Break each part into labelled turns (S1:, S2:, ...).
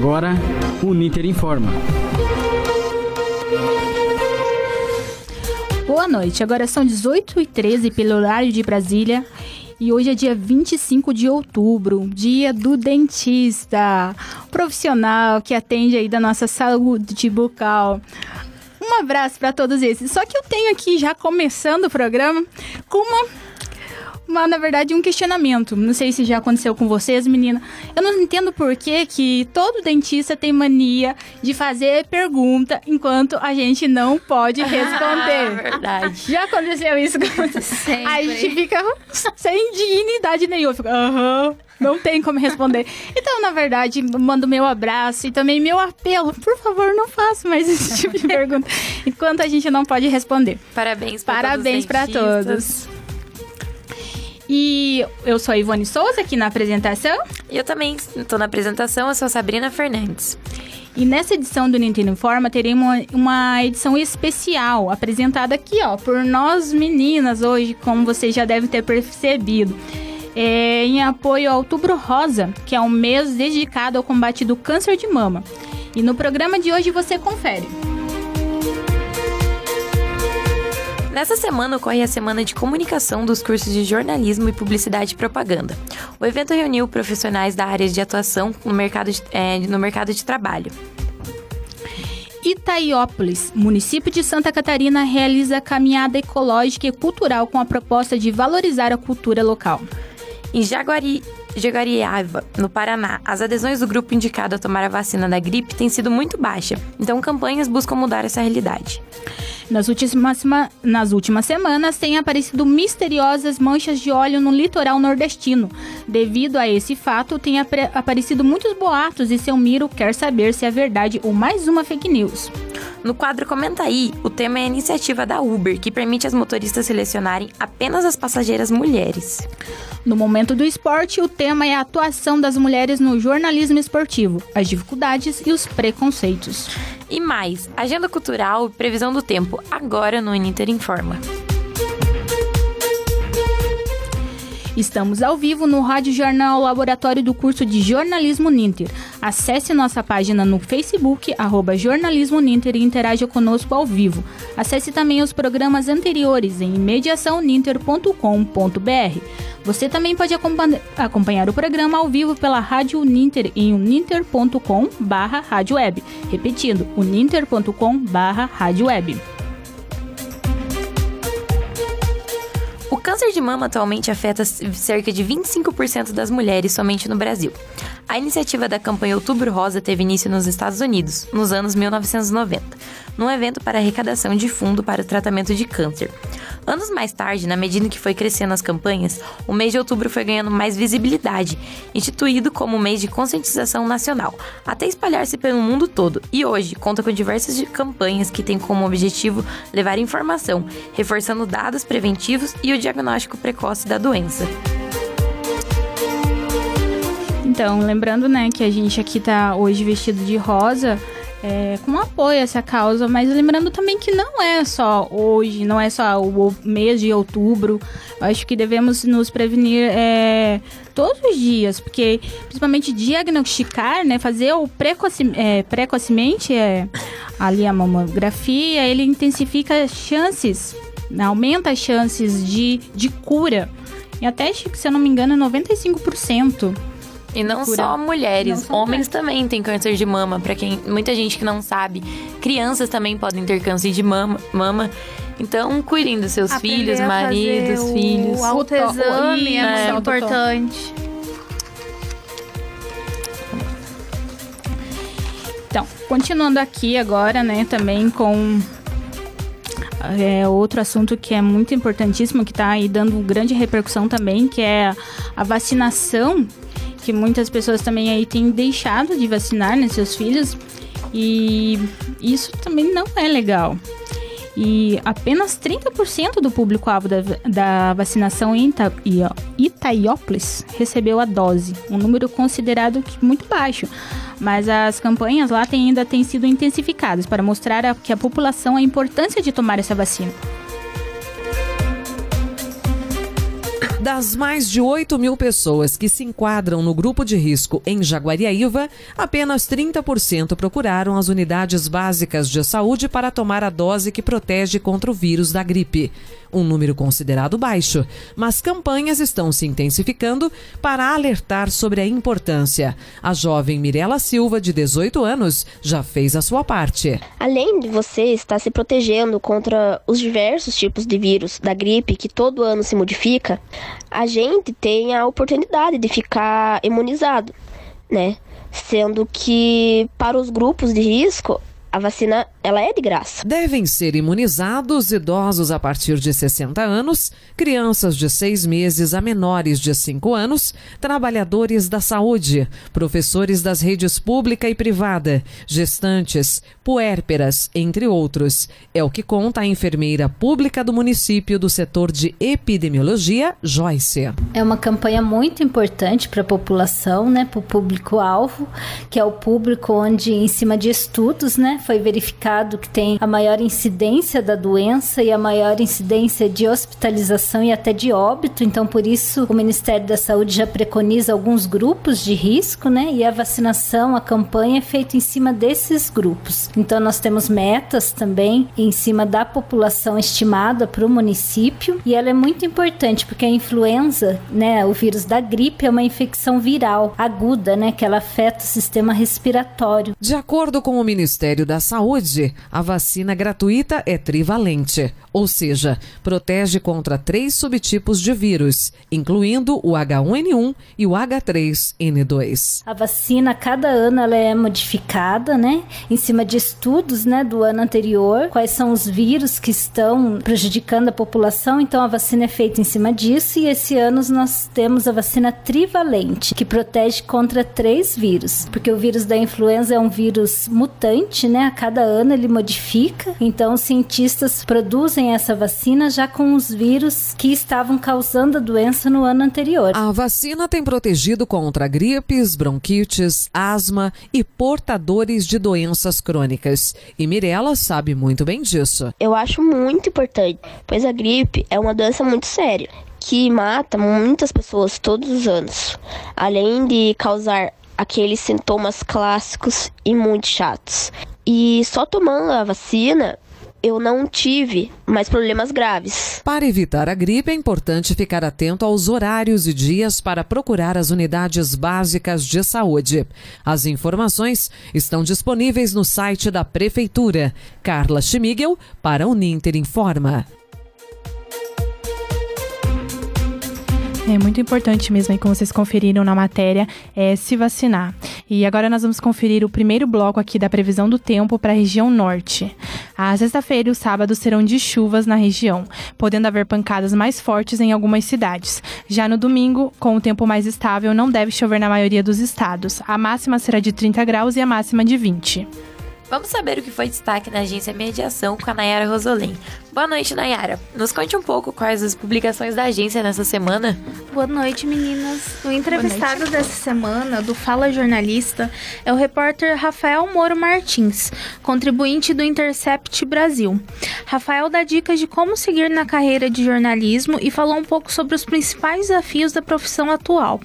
S1: agora o Ninter Informa.
S2: Boa noite, agora são 18h13 pelo horário de Brasília. E hoje é dia 25 de outubro, dia do dentista, profissional que atende aí da nossa saúde bucal. Um abraço para todos esses. Só que eu tenho aqui, já começando o programa, com uma uma, na verdade, um questionamento. Não sei se já aconteceu com vocês, menina. Eu não entendo por que, que todo dentista tem mania de fazer pergunta enquanto a gente não pode responder.
S3: Ah, verdade.
S2: Já aconteceu isso com vocês? A gente fica sem dignidade nenhuma. Fica, aham. Não tem como responder. Então, na verdade, mando meu abraço e também meu apelo. Por favor, não faça mais esse tipo de pergunta enquanto a gente não pode responder.
S3: Parabéns para
S2: Parabéns para todos. E eu sou a Ivone Souza aqui na apresentação.
S3: E eu também estou na apresentação, eu sou a Sabrina Fernandes.
S2: E nessa edição do Nintendo Informa teremos uma, edição especial, apresentada aqui, ó, por nós meninas hoje, como vocês já devem ter percebido. É, em apoio ao Outubro Rosa, que é um mês dedicado ao combate do câncer de mama. E no programa de hoje você confere.
S3: Nessa semana ocorre a Semana de Comunicação dos cursos de Jornalismo e Publicidade e Propaganda. O evento reuniu profissionais da área de atuação no mercado de, é, no mercado de trabalho.
S2: Itaiópolis, município de Santa Catarina, realiza caminhada ecológica e cultural com a proposta de valorizar a cultura local.
S3: Em Jaguari, Jaguariava, no Paraná, as adesões do grupo indicado a tomar a vacina da gripe têm sido muito baixa, então campanhas buscam mudar essa realidade.
S2: Nas últimas, nas últimas semanas, têm aparecido misteriosas manchas de óleo no litoral nordestino. Devido a esse fato, têm aparecido muitos boatos e seu Miro quer saber se é verdade ou mais uma fake news.
S3: No quadro Comenta aí, o tema é a iniciativa da Uber, que permite as motoristas selecionarem apenas as passageiras mulheres.
S2: No momento do esporte, o tema é a atuação das mulheres no jornalismo esportivo, as dificuldades e os preconceitos.
S3: E mais, agenda cultural e previsão do tempo, agora no Uninter Informa.
S2: Estamos ao vivo no Rádio Jornal Laboratório do curso de Jornalismo Ninter. Acesse nossa página no Facebook, arroba Jornalismo Ninter e interaja conosco ao vivo. Acesse também os programas anteriores em mediaçãoninter.com.br. Você também pode acompanhar o programa ao vivo pela Rádio Ninter em uninter.com barra rádio web. Repetindo, uninter.com barra rádio web.
S3: Câncer de mama atualmente afeta cerca de 25% das mulheres somente no Brasil. A iniciativa da campanha Outubro Rosa teve início nos Estados Unidos, nos anos 1990, num evento para arrecadação de fundo para o tratamento de câncer. Anos mais tarde, na medida que foi crescendo as campanhas, o mês de outubro foi ganhando mais visibilidade, instituído como mês de conscientização nacional, até espalhar-se pelo mundo todo, e hoje conta com diversas campanhas que têm como objetivo levar informação, reforçando dados preventivos e o diagnóstico precoce da doença.
S2: Então, lembrando, né, que a gente aqui tá hoje vestido de rosa, é, com apoio a essa causa, mas lembrando também que não é só hoje, não é só o mês de outubro. Eu acho que devemos nos prevenir é, todos os dias, porque principalmente diagnosticar, né, fazer o precoce, é, precocemente é, ali a mamografia, ele intensifica as chances, né, aumenta as chances de, de cura. E até, se eu não me engano, 95%.
S3: E não cura. só mulheres, não homens também têm câncer de mama. Para quem muita gente que não sabe, crianças também podem ter câncer de mama. mama. Então, cuidem dos seus Aprender filhos, maridos, filhos.
S4: O autoexame é muito é, importante.
S2: Então, continuando aqui agora, né, também com é outro assunto que é muito importantíssimo, que está aí dando grande repercussão também, que é a vacinação que muitas pessoas também aí têm deixado de vacinar né, seus filhos e isso também não é legal. E apenas 30% do público-alvo da, da, vacinação em Ita, Itaiópolis recebeu a dose, um número considerado muito baixo. Mas as campanhas lá ainda têm sido intensificadas para mostrar a, que a população a importância de tomar essa vacina.
S5: Das mais de 8 mil pessoas que se enquadram no grupo de risco em Jaguariaíva, apenas 30% procuraram as unidades básicas de saúde para tomar a dose que protege contra o vírus da gripe um número considerado baixo, mas campanhas estão se intensificando para alertar sobre a importância. A jovem Mirela Silva, de 18 anos, já fez a sua parte.
S6: Além de você estar se protegendo contra os diversos tipos de vírus da gripe que todo ano se modifica, a gente tem a oportunidade de ficar imunizado, né? Sendo que para os grupos de risco a vacina ela é de graça.
S5: Devem ser imunizados idosos a partir de 60 anos, crianças de 6 meses a menores de 5 anos, trabalhadores da saúde, professores das redes pública e privada, gestantes, puérperas, entre outros. É o que conta a enfermeira pública do município do setor de epidemiologia, Joyce.
S7: É uma campanha muito importante para a população, né, para o público-alvo, que é o público onde, em cima de estudos, né, foi verificado que tem a maior incidência da doença e a maior incidência de hospitalização e até de óbito. Então, por isso, o Ministério da Saúde já preconiza alguns grupos de risco, né? E a vacinação, a campanha é feita em cima desses grupos. Então, nós temos metas também em cima da população estimada para o município e ela é muito importante porque a influenza, né, o vírus da gripe é uma infecção viral aguda, né, que ela afeta o sistema respiratório.
S5: De acordo com o Ministério da Saúde, a vacina gratuita é trivalente, ou seja, protege contra três subtipos de vírus, incluindo o H1N1 e o H3N2.
S7: A vacina, cada ano, ela é modificada, né? Em cima de estudos, né, do ano anterior, quais são os vírus que estão prejudicando a população. Então, a vacina é feita em cima disso e esse ano nós temos a vacina trivalente, que protege contra três vírus, porque o vírus da influenza é um vírus mutante, né? A cada ano ele modifica. Então, os cientistas produzem essa vacina já com os vírus que estavam causando a doença no ano anterior.
S5: A vacina tem protegido contra gripes, bronquites, asma e portadores de doenças crônicas. E Mirella sabe muito bem disso.
S6: Eu acho muito importante, pois a gripe é uma doença muito séria que mata muitas pessoas todos os anos, além de causar aqueles sintomas clássicos e muito chatos. E só tomando a vacina, eu não tive mais problemas graves.
S5: Para evitar a gripe, é importante ficar atento aos horários e dias para procurar as unidades básicas de saúde. As informações estão disponíveis no site da Prefeitura. Carla Schmigel, para o Ninter Informa.
S8: É muito importante mesmo, aí, como vocês conferiram na matéria, é se vacinar. E agora nós vamos conferir o primeiro bloco aqui da previsão do tempo para a região norte. A sexta-feira e o sábado serão de chuvas na região, podendo haver pancadas mais fortes em algumas cidades. Já no domingo, com o tempo mais estável, não deve chover na maioria dos estados. A máxima será de 30 graus e a máxima de 20.
S3: Vamos saber o que foi destaque na agência Mediação com a Nayara Rosolém. Boa noite, Nayara. Nos conte um pouco quais as publicações da agência nessa semana.
S4: Boa noite, meninas. O entrevistado dessa semana do Fala Jornalista é o repórter Rafael Moro Martins, contribuinte do Intercept Brasil. Rafael dá dicas de como seguir na carreira de jornalismo e falou um pouco sobre os principais desafios da profissão atual.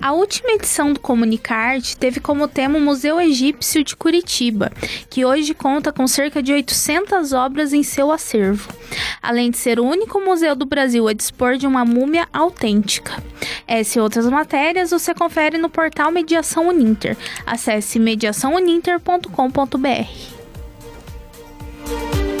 S4: A última edição do Comunicarte teve como tema o Museu Egípcio de Curitiba, que hoje conta com cerca de 800 obras em seu acervo, além de ser o único museu do Brasil a dispor de uma múmia autêntica. Essa e outras matérias você confere no portal Mediação Uninter. Acesse mediaçãouninter.com.br.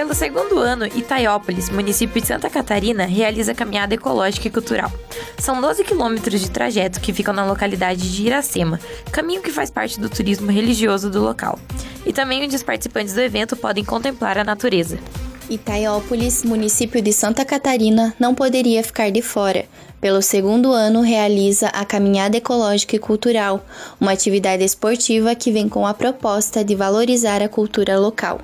S3: Pelo segundo ano, Itaiópolis, município de Santa Catarina, realiza caminhada ecológica e cultural. São 12 quilômetros de trajeto que ficam na localidade de Iracema, caminho que faz parte do turismo religioso do local. E também onde os participantes do evento podem contemplar a natureza.
S9: Itaiópolis, município de Santa Catarina, não poderia ficar de fora. Pelo segundo ano, realiza a Caminhada Ecológica e Cultural, uma atividade esportiva que vem com a proposta de valorizar a cultura local.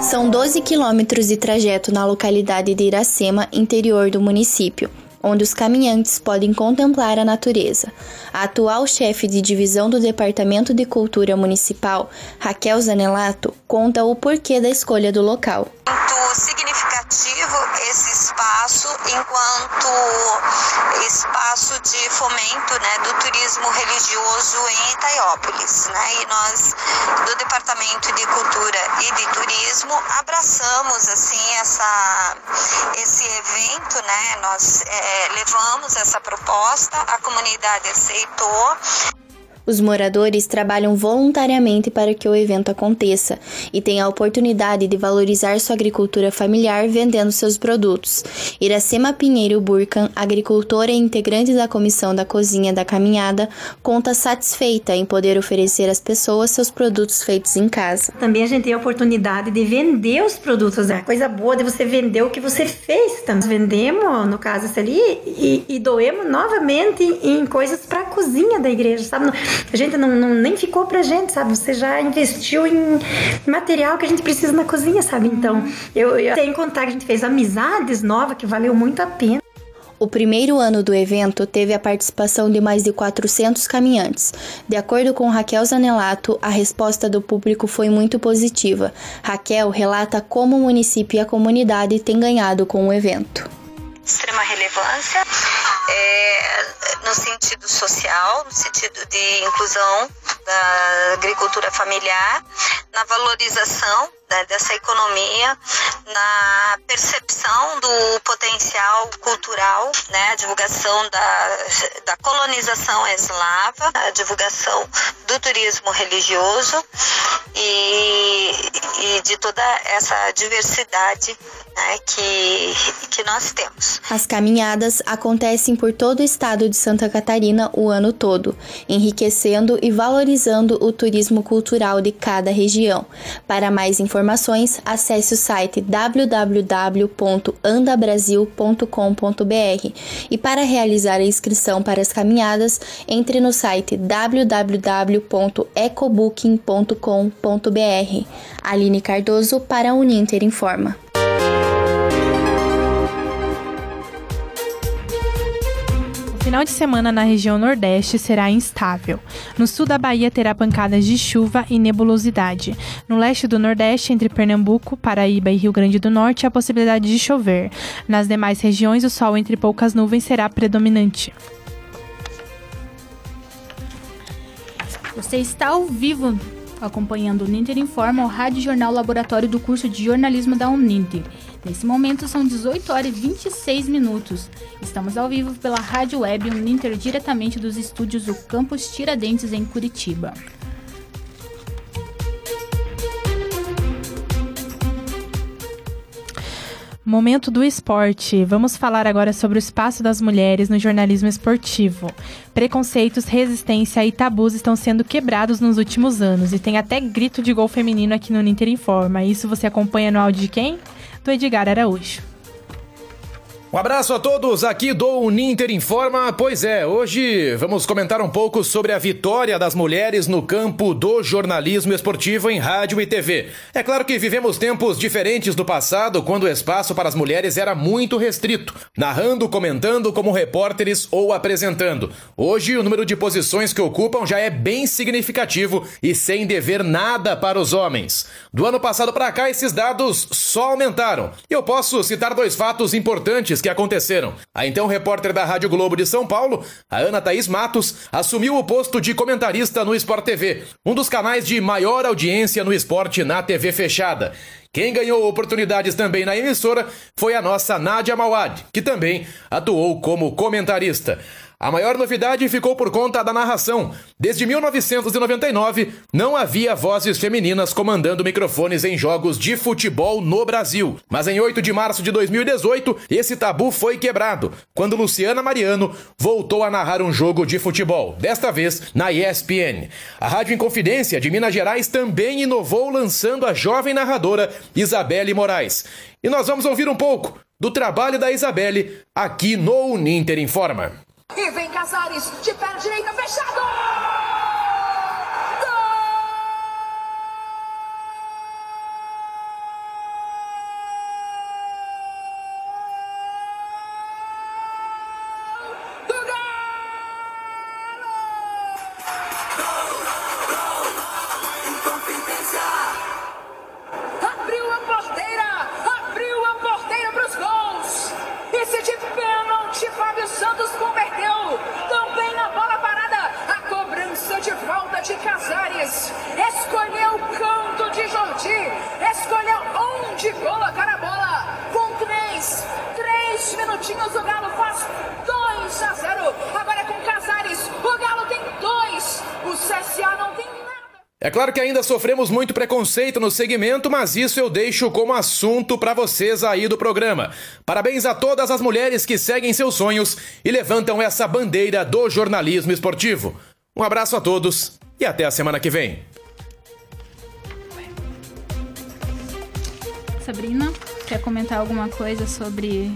S9: São 12 quilômetros de trajeto na localidade de Iracema, interior do município. onde os caminhantes podem contemplar a natureza. A atual chefe de divisão do Departamento de Cultura Municipal, Raquel Zanelato, conta o porquê da escolha do local.
S10: Muito significativo esse espaço enquanto espaço de fomento né, do turismo religioso em Itaiópolis. Né? E nós, do Departamento de Cultura e de Turismo, abraçamos assim essa, esse evento, né? nós é, levamos essa proposta, a comunidade aceitou.
S9: Os moradores trabalham voluntariamente para que o evento aconteça e tenham a oportunidade de valorizar sua agricultura familiar vendendo seus produtos. Iracema Pinheiro Burcan, agricultora e integrante da comissão da cozinha da caminhada, conta satisfeita em poder oferecer às pessoas seus produtos feitos em casa.
S11: Também a gente tem a oportunidade de vender os produtos, é coisa boa de você vender o que você fez. Então, vendemos, no caso, isso ali, e, e doemos novamente em coisas para a cozinha da igreja, sabe? A gente não, não, nem ficou pra gente, sabe? Você já investiu em material que a gente precisa na cozinha, sabe? Então, eu, eu tenho contato, a gente fez amizades novas que valeu muito a pena.
S9: O primeiro ano do evento teve a participação de mais de 400 caminhantes. De acordo com Raquel Zanelato, a resposta do público foi muito positiva. Raquel relata como o município e a comunidade têm ganhado com o evento.
S10: Extrema relevância é, no sentido social, no sentido de inclusão da agricultura familiar, na valorização né, dessa economia, na percepção do potencial cultural, né, a divulgação da, da colonização eslava, a divulgação do turismo religioso e, e de toda essa diversidade né, que, que nós temos.
S9: As caminhadas acontecem por todo o estado de Santa Catarina o ano todo, enriquecendo e valorizando o turismo cultural de cada região. Para mais informações, acesse o site www.andabrasil.com.br e para realizar a inscrição para as caminhadas, entre no site www.ecobooking.com.br. Aline Cardoso para a Uninter Informa.
S8: Final de semana na região Nordeste será instável. No sul da Bahia terá pancadas de chuva e nebulosidade. No leste do Nordeste, entre Pernambuco, Paraíba e Rio Grande do Norte, há possibilidade de chover. Nas demais regiões, o sol entre poucas nuvens será predominante.
S2: Você está ao vivo acompanhando o Ninter Informa, o Rádio Jornal Laboratório do curso de jornalismo da Uninter. Nesse momento são 18 horas e 26 minutos. Estamos ao vivo pela Rádio Web Uninter diretamente dos estúdios do Campus Tiradentes em Curitiba.
S8: Momento do esporte. Vamos falar agora sobre o espaço das mulheres no jornalismo esportivo. Preconceitos, resistência e tabus estão sendo quebrados nos últimos anos e tem até grito de gol feminino aqui no Ninter Informa. Isso você acompanha no áudio de quem? Do Edgar Araújo.
S12: Um abraço a todos aqui do Uninter Informa. Pois é, hoje vamos comentar um pouco sobre a vitória das mulheres no campo do jornalismo esportivo em rádio e TV. É claro que vivemos tempos diferentes do passado, quando o espaço para as mulheres era muito restrito, narrando, comentando como repórteres ou apresentando. Hoje o número de posições que ocupam já é bem significativo e sem dever nada para os homens. Do ano passado para cá esses dados só aumentaram. E eu posso citar dois fatos importantes que aconteceram. A então repórter da Rádio Globo de São Paulo, a Ana Thaís Matos, assumiu o posto de comentarista no Sport TV, um dos canais de maior audiência no esporte na TV fechada. Quem ganhou oportunidades também na emissora foi a nossa Nádia Mawad, que também atuou como comentarista. A maior novidade ficou por conta da narração. Desde 1999, não havia vozes femininas comandando microfones em jogos de futebol no Brasil. Mas em 8 de março de 2018, esse tabu foi quebrado, quando Luciana Mariano voltou a narrar um jogo de futebol, desta vez na ESPN. A Rádio Inconfidência de Minas Gerais também inovou lançando a jovem narradora Isabelle Moraes. E nós vamos ouvir um pouco do trabalho da Isabelle aqui no Uninter Informa.
S13: E vem Casares, de perna direita, fechado!
S12: Sofremos muito preconceito no segmento, mas isso eu deixo como assunto para vocês aí do programa. Parabéns a todas as mulheres que seguem seus sonhos e levantam essa bandeira do jornalismo esportivo. Um abraço a todos e até a semana que vem.
S2: Sabrina, quer comentar alguma coisa sobre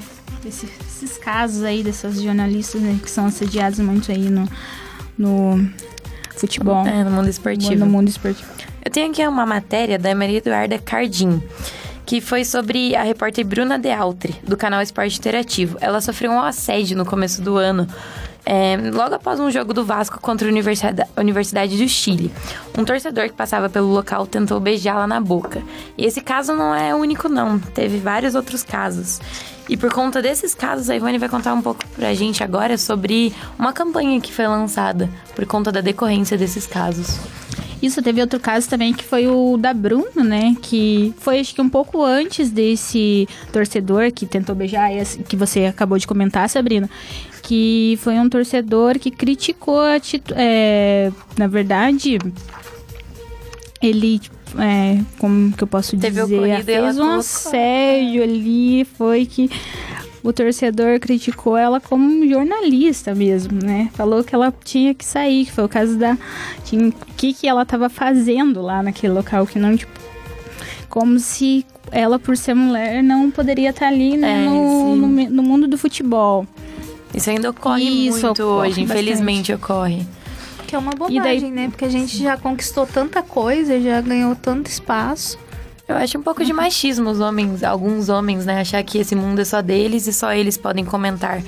S2: esses, esses casos aí dessas jornalistas né, que são assediados muito aí no, no futebol.
S3: É, no mundo esportivo.
S2: No mundo esportivo.
S3: Eu tenho aqui uma matéria da Maria Eduarda Cardim, que foi sobre a repórter Bruna De Altre, do canal Esporte Interativo. Ela sofreu um assédio no começo do ano, é, logo após um jogo do Vasco contra a Universidade, Universidade do Chile. Um torcedor que passava pelo local tentou beijá-la na boca. E esse caso não é único, não. Teve vários outros casos. E por conta desses casos, a Ivone vai contar um pouco pra gente agora sobre uma campanha que foi lançada por conta da decorrência desses casos.
S2: Isso, teve outro caso também que foi o da Bruno, né? Que foi acho que um pouco antes desse torcedor que tentou beijar, que você acabou de comentar, Sabrina. Que foi um torcedor que criticou a é, Na verdade, ele é, como que eu posso Teve dizer, fez um assédio ali, foi que o torcedor criticou ela como jornalista mesmo, né? Falou que ela tinha que sair, que foi o caso da o que que ela estava fazendo lá naquele local que não tipo como se ela por ser mulher não poderia estar ali né, é, no, no, no, mundo do futebol.
S3: Isso ainda ocorre Isso muito ocorre hoje, bastante. infelizmente ocorre.
S4: Que é uma bobagem, daí... né? Porque a gente já conquistou tanta coisa, já ganhou tanto espaço.
S3: Eu acho um pouco de machismo os homens, alguns homens, né? Achar que esse mundo é só deles e só eles podem comentar.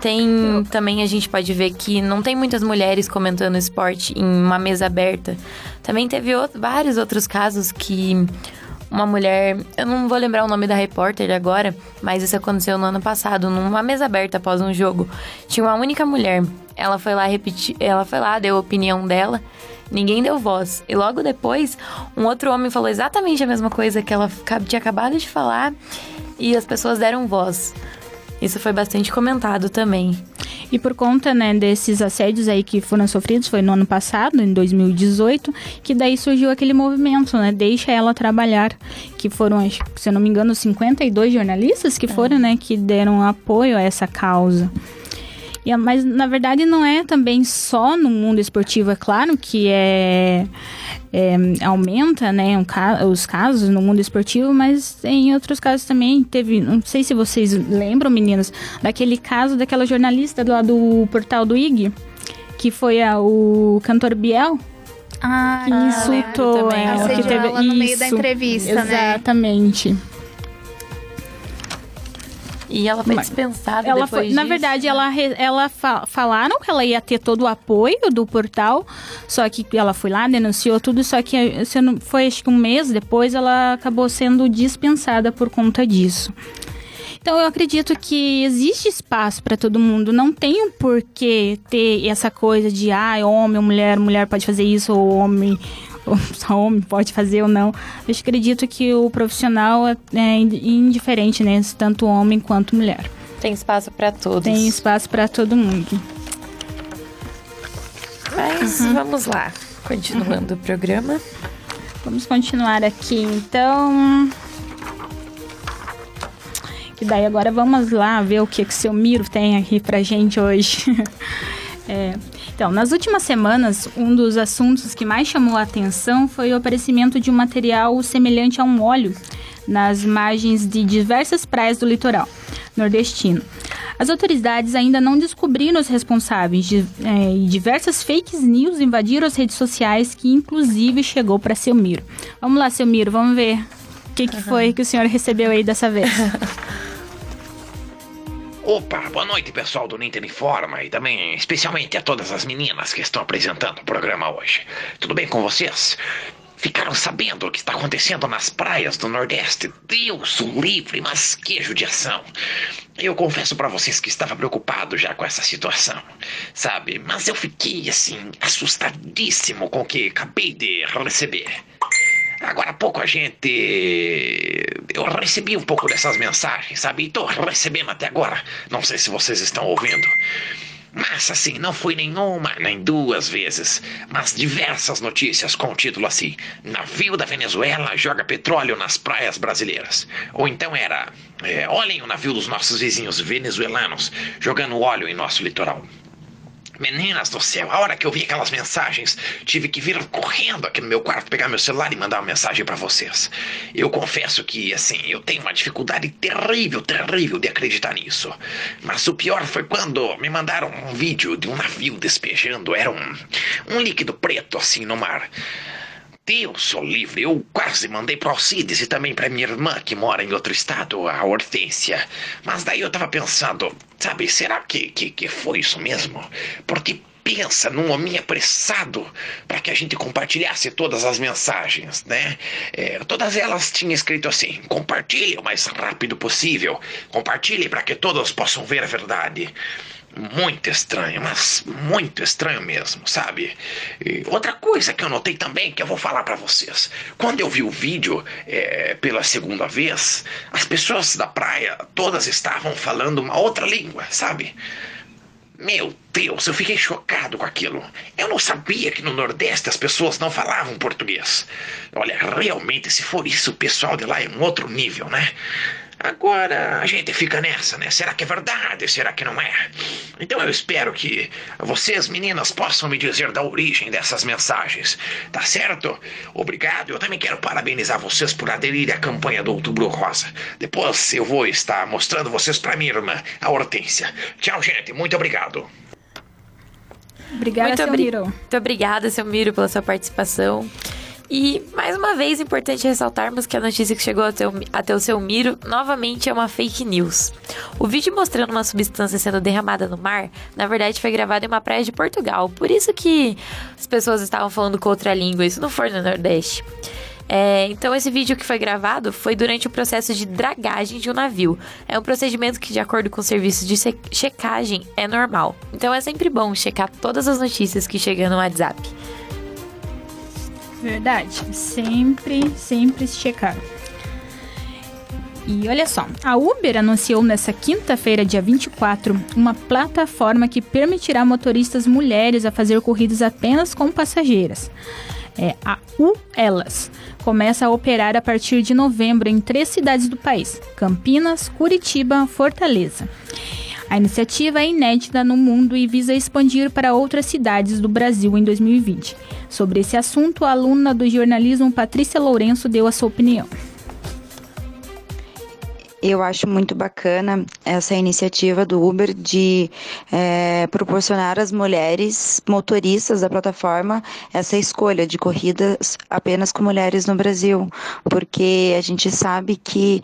S3: Tem também a gente pode ver que não tem muitas mulheres comentando esporte em uma mesa aberta. Também teve outro, vários outros casos que uma mulher, eu não vou lembrar o nome da repórter agora, mas isso aconteceu no ano passado, numa mesa aberta após um jogo. Tinha uma única mulher ela foi lá repetir, ela foi lá, deu a opinião dela. Ninguém deu voz. E logo depois, um outro homem falou exatamente a mesma coisa que ela tinha acabado de falar e as pessoas deram voz. Isso foi bastante comentado também.
S2: E por conta, né, desses assédios aí que foram sofridos, foi no ano passado, em 2018, que daí surgiu aquele movimento, né, Deixa Ela Trabalhar, que foram, se eu não me engano, 52 jornalistas que é. foram, né, que deram apoio a essa causa. E, mas na verdade não é também só no mundo esportivo, é claro que é, é aumenta né, um, os casos no mundo esportivo, mas em outros casos também teve, não sei se vocês lembram, meninas, daquele caso daquela jornalista lá do portal do IG, que foi a, o cantor Biel,
S4: ah,
S2: que insultou
S4: ela, que teve ela no meio da entrevista,
S2: exatamente. né? Exatamente.
S3: E ela foi dispensada ela depois foi, disso,
S2: Na verdade, né? ela, ela fa falaram que ela ia ter todo o apoio do portal, só que ela foi lá, denunciou tudo, só que se não, foi acho que um mês depois ela acabou sendo dispensada por conta disso. Então eu acredito que existe espaço para todo mundo. Não tem um porquê ter essa coisa de ah, homem ou mulher, mulher pode fazer isso, ou homem só homem pode fazer ou não. Eu acredito que o profissional é, é indiferente, né? Tanto homem quanto mulher.
S3: Tem espaço para todos.
S2: Tem espaço para todo mundo.
S3: Mas uhum. vamos lá, continuando uhum. o programa.
S2: Vamos continuar aqui, então. Que daí agora vamos lá ver o que, que o seu Miro tem aqui pra gente hoje. é, então, nas últimas semanas, um dos assuntos que mais chamou a atenção foi o aparecimento de um material semelhante a um óleo nas margens de diversas praias do litoral nordestino. As autoridades ainda não descobriram os responsáveis de, é, e diversas fake news invadiram as redes sociais, que inclusive chegou para Selmiro. Vamos lá, Selmiro, vamos ver o que, que foi que o senhor recebeu aí dessa vez.
S14: Opa, boa noite pessoal do Ninter Informa e também especialmente a todas as meninas que estão apresentando o programa hoje. Tudo bem com vocês? ficaram sabendo o que está acontecendo nas praias do Nordeste. Deus o livre, mas que judiação. Eu confesso para vocês que estava preocupado já com essa situação, sabe? Mas eu fiquei, assim, assustadíssimo com o que acabei de receber. Agora há pouco a gente. Eu recebi um pouco dessas mensagens, sabe? E tô recebendo até agora. Não sei se vocês estão ouvindo. Mas assim, não foi nenhuma, nem duas vezes, mas diversas notícias com o título assim: Navio da Venezuela joga petróleo nas praias brasileiras. Ou então era: é, Olhem o navio dos nossos vizinhos venezuelanos jogando óleo em nosso litoral. Meninas do céu, a hora que eu vi aquelas mensagens, tive que vir correndo aqui no meu quarto, pegar meu celular e mandar uma mensagem para vocês. Eu confesso que, assim, eu tenho uma dificuldade terrível, terrível de acreditar nisso. Mas o pior foi quando me mandaram um vídeo de um navio despejando, era um, um líquido preto assim no mar. Deus sou livre, eu quase mandei para Alcides e também para minha irmã que mora em outro estado, a Hortência. Mas daí eu tava pensando, sabe, será que, que, que foi isso mesmo? Porque pensa num homem apressado para que a gente compartilhasse todas as mensagens, né? É, todas elas tinham escrito assim: compartilhe o mais rápido possível, compartilhe para que todos possam ver a verdade muito estranho, mas muito estranho mesmo, sabe? E outra coisa que eu notei também, que eu vou falar para vocês. Quando eu vi o vídeo é, pela segunda vez, as pessoas da praia todas estavam falando uma outra língua, sabe? Meu Deus, eu fiquei chocado com aquilo. Eu não sabia que no Nordeste as pessoas não falavam português. Olha, realmente, se for isso, o pessoal de lá é um outro nível, né? Agora a gente fica nessa, né? Será que é verdade? Será que não é? Então eu espero que vocês, meninas, possam me dizer da origem dessas mensagens. Tá certo? Obrigado. Eu também quero parabenizar vocês por aderir à campanha do Outubro Rosa. Depois eu vou estar mostrando vocês para minha irmã, a Hortência. Tchau, gente. Muito obrigado.
S2: Obrigada,
S3: muito,
S2: seu
S3: obri-
S2: Miro.
S3: muito obrigada, seu Miro, pela sua participação. E, mais uma vez, importante ressaltarmos que a notícia que chegou até o, até o seu Miro novamente é uma fake news. O vídeo mostrando uma substância sendo derramada no mar, na verdade foi gravado em uma praia de Portugal. Por isso que as pessoas estavam falando com outra língua, isso não foi no Nordeste. É, então, esse vídeo que foi gravado foi durante o processo de dragagem de um navio. É um procedimento que, de acordo com os serviços de checagem, é normal. Então, é sempre bom checar todas as notícias que chegam no WhatsApp.
S2: Verdade. Sempre, sempre se checar. E olha só, a Uber anunciou nessa quinta-feira, dia 24, uma plataforma que permitirá motoristas mulheres a fazer corridas apenas com passageiras. É a U Elas. Começa a operar a partir de novembro em três cidades do país: Campinas, Curitiba, Fortaleza. A iniciativa é inédita no mundo e visa expandir para outras cidades do Brasil em 2020. Sobre esse assunto, a aluna do jornalismo Patrícia Lourenço deu a sua opinião.
S15: Eu acho muito bacana essa iniciativa do Uber de eh, proporcionar às mulheres motoristas da plataforma essa escolha de corridas apenas com mulheres no Brasil, porque a gente sabe que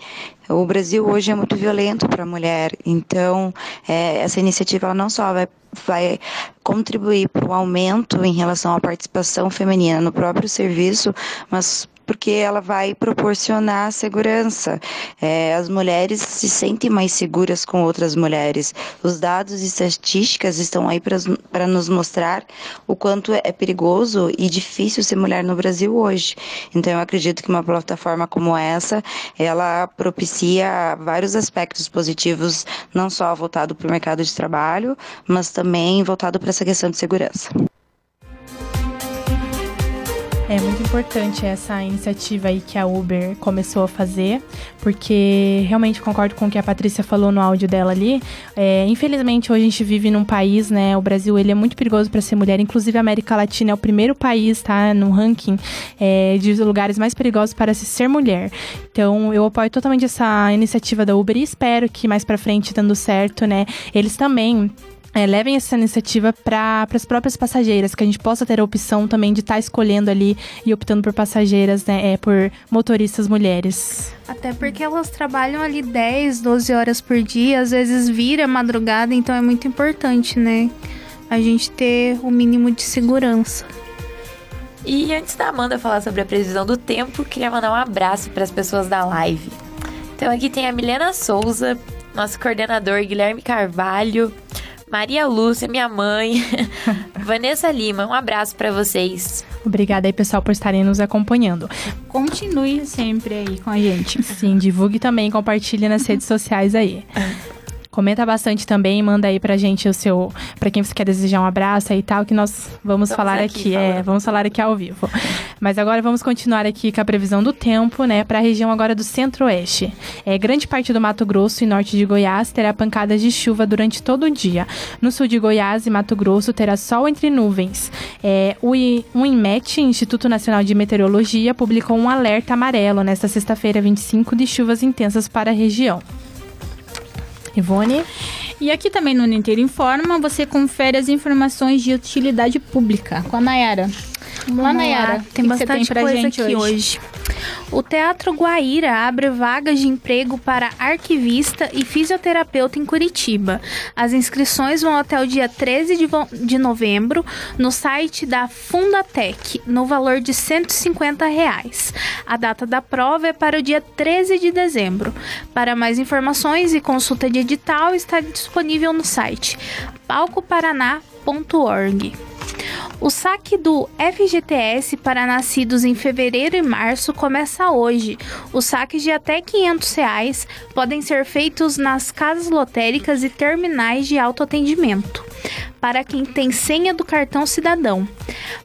S15: o Brasil hoje é muito violento para a mulher, então eh, essa iniciativa não só vai, vai contribuir para o aumento em relação à participação feminina no próprio serviço, mas porque ela vai proporcionar segurança. É, as mulheres se sentem mais seguras com outras mulheres. Os dados e estatísticas estão aí para nos mostrar o quanto é perigoso e difícil ser mulher no Brasil hoje. Então, eu acredito que uma plataforma como essa, ela propicia vários aspectos positivos, não só voltado para o mercado de trabalho, mas também voltado para essa questão de segurança.
S8: É muito importante essa iniciativa aí que a Uber começou a fazer, porque realmente concordo com o que a Patrícia falou no áudio dela ali. É, infelizmente, hoje a gente vive num país, né? O Brasil ele é muito perigoso para ser mulher. Inclusive, a América Latina é o primeiro país, tá? No ranking é, de lugares mais perigosos para se ser mulher. Então, eu apoio totalmente essa iniciativa da Uber e espero que mais para frente, dando certo, né? Eles também é, levem essa iniciativa para as próprias passageiras, que a gente possa ter a opção também de estar tá escolhendo ali e optando por passageiras, né, é, por motoristas mulheres.
S4: Até porque elas trabalham ali 10, 12 horas por dia, às vezes vira madrugada, então é muito importante, né? A gente ter o mínimo de segurança.
S3: E antes da Amanda falar sobre a previsão do tempo, queria mandar um abraço para as pessoas da live. Então aqui tem a Milena Souza, nosso coordenador Guilherme Carvalho, Maria Lúcia, minha mãe, Vanessa Lima. Um abraço para vocês.
S8: Obrigada aí, pessoal, por estarem nos acompanhando.
S2: Continue sempre aí com a gente.
S8: Sim, divulgue também, compartilhe nas redes sociais aí. Comenta bastante também, manda aí pra gente o seu. para quem você quer desejar um abraço e tal, que nós vamos
S3: Estamos
S8: falar
S3: aqui
S8: aqui. É, vamos falar aqui ao vivo. Mas agora vamos continuar aqui com a previsão do tempo, né, pra região agora do centro-oeste. É, grande parte do Mato Grosso e norte de Goiás terá pancadas de chuva durante todo o dia. No sul de Goiás e Mato Grosso terá sol entre nuvens. É, o, I- o INMET, Instituto Nacional de Meteorologia, publicou um alerta amarelo nesta sexta-feira, 25, de chuvas intensas para a região. Ivone?
S2: E aqui também no Ninteiro Informa, você confere as informações de utilidade pública com a Nayara. Vamos lá, Nayara. que
S4: Tem
S2: que
S4: bastante
S2: pra
S4: coisa
S2: gente
S4: aqui
S2: hoje?
S4: hoje. O Teatro Guaíra abre vagas de emprego para arquivista e fisioterapeuta em Curitiba. As inscrições vão até o dia 13 de, de novembro no site da Fundatec, no valor de 150 reais. A data da prova é para o dia 13 de dezembro. Para mais informações e consulta de edital está disponível no site palcoparaná.org. O saque do FGTS para nascidos em fevereiro e março começa hoje. Os saques de até 500 reais podem ser feitos nas casas lotéricas e terminais de autoatendimento. Para quem tem senha do cartão cidadão.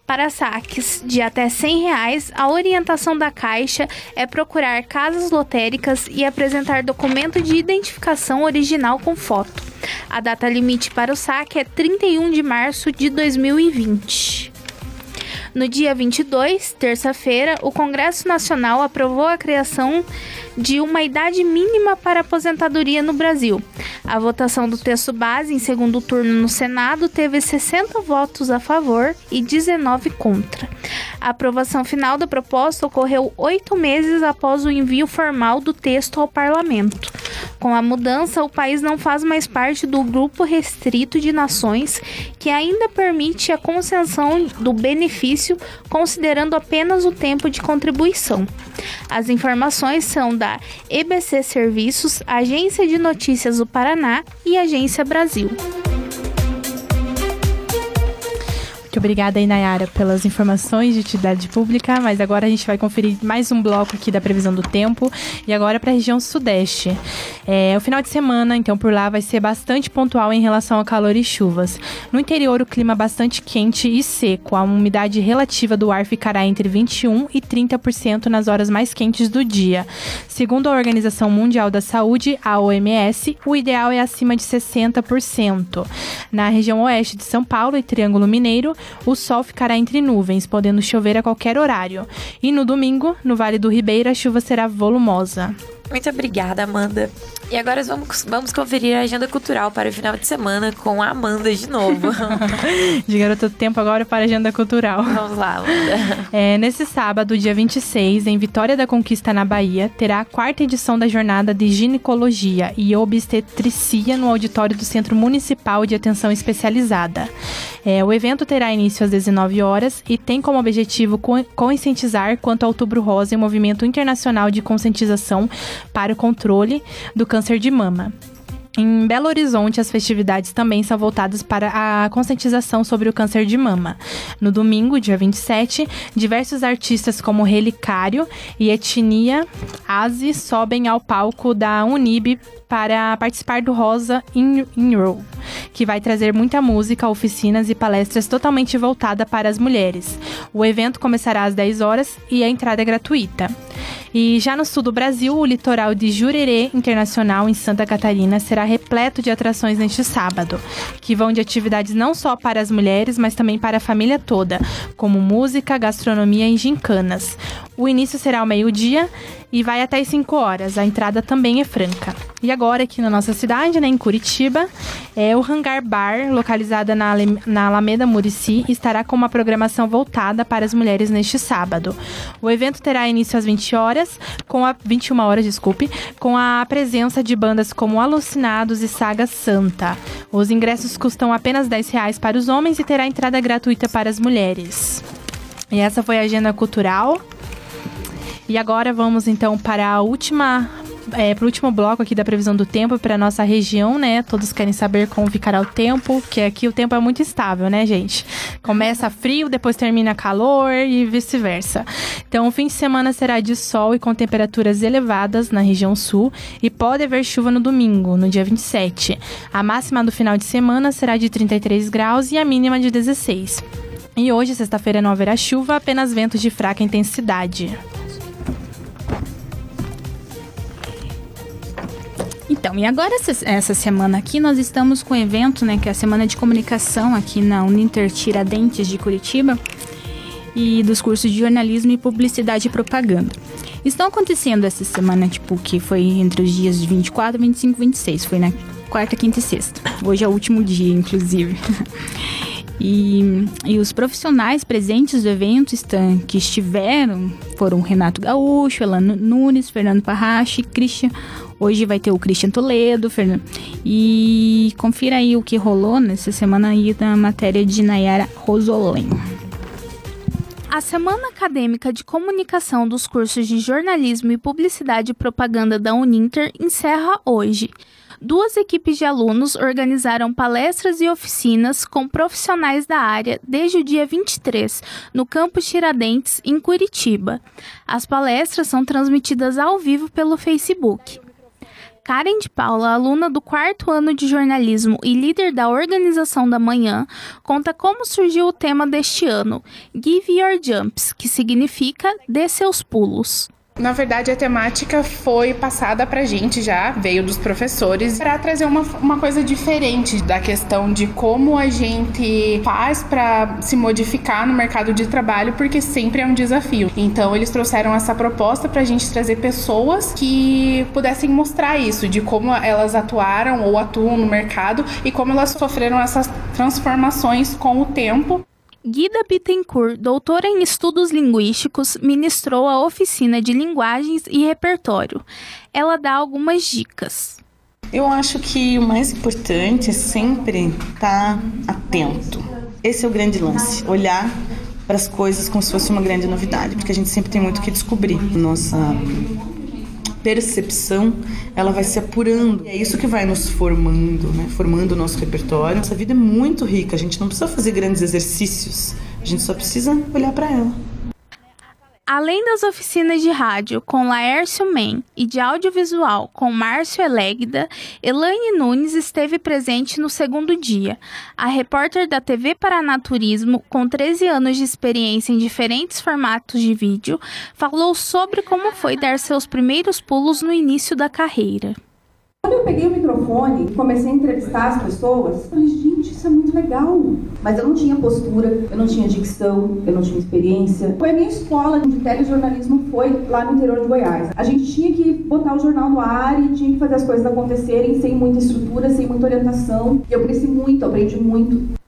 S4: Para saques de até 100 reais, a orientação da Caixa é procurar casas lotéricas e apresentar documento de identificação original com foto. A data limite para o saque é 31 de março de 2020. No dia 22, terça-feira, o Congresso Nacional aprovou a criação de uma idade mínima para aposentadoria no Brasil. A votação do texto base em segundo turno no Senado teve 60 votos a favor e 19 contra. A aprovação final da proposta ocorreu oito meses após o envio formal do texto ao parlamento. Com a mudança, o país não faz mais parte do grupo restrito de nações que ainda permite a concessão do benefício considerando apenas o tempo de contribuição. As informações são da EBC Serviços, Agência de Notícias do Paraná e Agência Brasil.
S8: Muito obrigada aí, Nayara, pelas informações de utilidade pública, mas agora a gente vai conferir mais um bloco aqui da previsão do tempo e agora para a região sudeste. É, o final de semana, então, por lá vai ser bastante pontual em relação ao calor e chuvas. No interior, o clima bastante quente e seco. A umidade relativa do ar ficará entre 21% e 30% nas horas mais quentes do dia. Segundo a Organização Mundial da Saúde, a OMS, o ideal é acima de 60%. Na região oeste de São Paulo e Triângulo Mineiro, o sol ficará entre nuvens, podendo chover a qualquer horário. E no domingo, no Vale do Ribeira, a chuva será volumosa.
S3: Muito obrigada, Amanda. E agora vamos, vamos conferir a agenda cultural para o final de semana com a Amanda de novo.
S8: De garota do tempo agora para a agenda cultural.
S3: Vamos lá, Amanda.
S8: É, nesse sábado, dia 26, em Vitória da Conquista, na Bahia, terá a quarta edição da jornada de ginecologia e obstetricia no auditório do Centro Municipal de Atenção Especializada. É, o evento terá início às 19 horas e tem como objetivo co- conscientizar quanto ao Outubro Rosa e o movimento internacional de conscientização para o controle do câncer de mama. Em Belo Horizonte, as festividades também são voltadas para a conscientização sobre o câncer de mama. No domingo, dia 27, diversos artistas como Relicário e Etnia Aze sobem ao palco da Unib para participar do Rosa in, in Row, que vai trazer muita música, oficinas e palestras totalmente voltada para as mulheres. O evento começará às 10 horas e a entrada é gratuita. E já no sul do Brasil, o litoral de Jurerê Internacional, em Santa Catarina, será repleto de atrações neste sábado, que vão de atividades não só para as mulheres, mas também para a família toda, como música, gastronomia e gincanas. O início será ao meio-dia e vai até as 5 horas. A entrada também é franca. E agora, aqui na nossa cidade, né, em Curitiba, é o Hangar Bar, localizada na, Ale- na Alameda Murici, estará com uma programação voltada para as mulheres neste sábado. O evento terá início às 20 horas, com a 21 horas, desculpe, com a presença de bandas como Alucinados e Saga Santa. Os ingressos custam apenas 10 reais para os homens e terá entrada gratuita para as mulheres. E essa foi a agenda cultural. E agora vamos então para a última é, para o último bloco aqui da previsão do tempo para nossa região, né? Todos querem saber como ficará o tempo, que aqui o tempo é muito estável, né, gente? Começa frio, depois termina calor e vice-versa. Então, o fim de semana será de sol e com temperaturas elevadas na região sul e pode haver chuva no domingo, no dia 27. A máxima do final de semana será de 33 graus e a mínima de 16. E hoje, sexta-feira, não haverá chuva, apenas ventos de fraca intensidade.
S2: Então, e agora essa, essa, semana aqui nós estamos com um evento, né, que é a Semana de Comunicação aqui na Uninter Tiradentes de Curitiba e dos cursos de jornalismo e publicidade e propaganda. Estão acontecendo essa semana, tipo, que foi entre os dias de 24, 25 e 26, foi na quarta, quinta e sexta. Hoje é o último dia, inclusive. E, e, os profissionais presentes do evento estão, que estiveram foram Renato Gaúcho, Elano Nunes, Fernando Parrache, Christian Hoje vai ter o Christian Toledo, Fernando. E confira aí o que rolou nessa semana aí na matéria de Nayara Rosolém.
S4: A Semana Acadêmica de Comunicação dos cursos de Jornalismo e Publicidade e Propaganda da Uninter encerra hoje. Duas equipes de alunos organizaram palestras e oficinas com profissionais da área desde o dia 23, no campus Tiradentes, em Curitiba. As palestras são transmitidas ao vivo pelo Facebook. Karen de Paula, aluna do quarto ano de jornalismo e líder da organização da manhã, conta como surgiu o tema deste ano, Give Your Jumps, que significa Dê seus pulos.
S16: Na verdade, a temática foi passada pra gente já, veio dos professores, para trazer uma, uma coisa diferente da questão de como a gente faz para se modificar no mercado de trabalho, porque sempre é um desafio. Então, eles trouxeram essa proposta pra gente trazer pessoas que pudessem mostrar isso, de como elas atuaram ou atuam no mercado e como elas sofreram essas transformações com o tempo
S4: Guida Bittencourt, doutora em estudos linguísticos, ministrou a oficina de linguagens e repertório. Ela dá algumas dicas.
S17: Eu acho que o mais importante é sempre estar atento. Esse é o grande lance, olhar para as coisas como se fosse uma grande novidade, porque a gente sempre tem muito que descobrir. Nossa percepção, ela vai se apurando. É isso que vai nos formando, né? Formando o nosso repertório. Nossa vida é muito rica, a gente não precisa fazer grandes exercícios, a gente só precisa olhar para ela.
S4: Além das oficinas de rádio com Laércio Men e de audiovisual com Márcio Elegda, Elaine Nunes esteve presente no segundo dia. A repórter da TV Paranaturismo, com 13 anos de experiência em diferentes formatos de vídeo, falou sobre como foi dar seus primeiros pulos no início da carreira.
S18: Quando eu peguei o microfone e comecei a entrevistar as pessoas, eu falei, gente, isso é muito legal. Mas eu não tinha postura, eu não tinha dicção, eu não tinha experiência. Foi a minha escola de telejornalismo foi lá no interior de Goiás. A gente tinha que botar o jornal no ar e tinha que fazer as coisas acontecerem sem muita estrutura, sem muita orientação. E eu cresci muito, aprendi muito.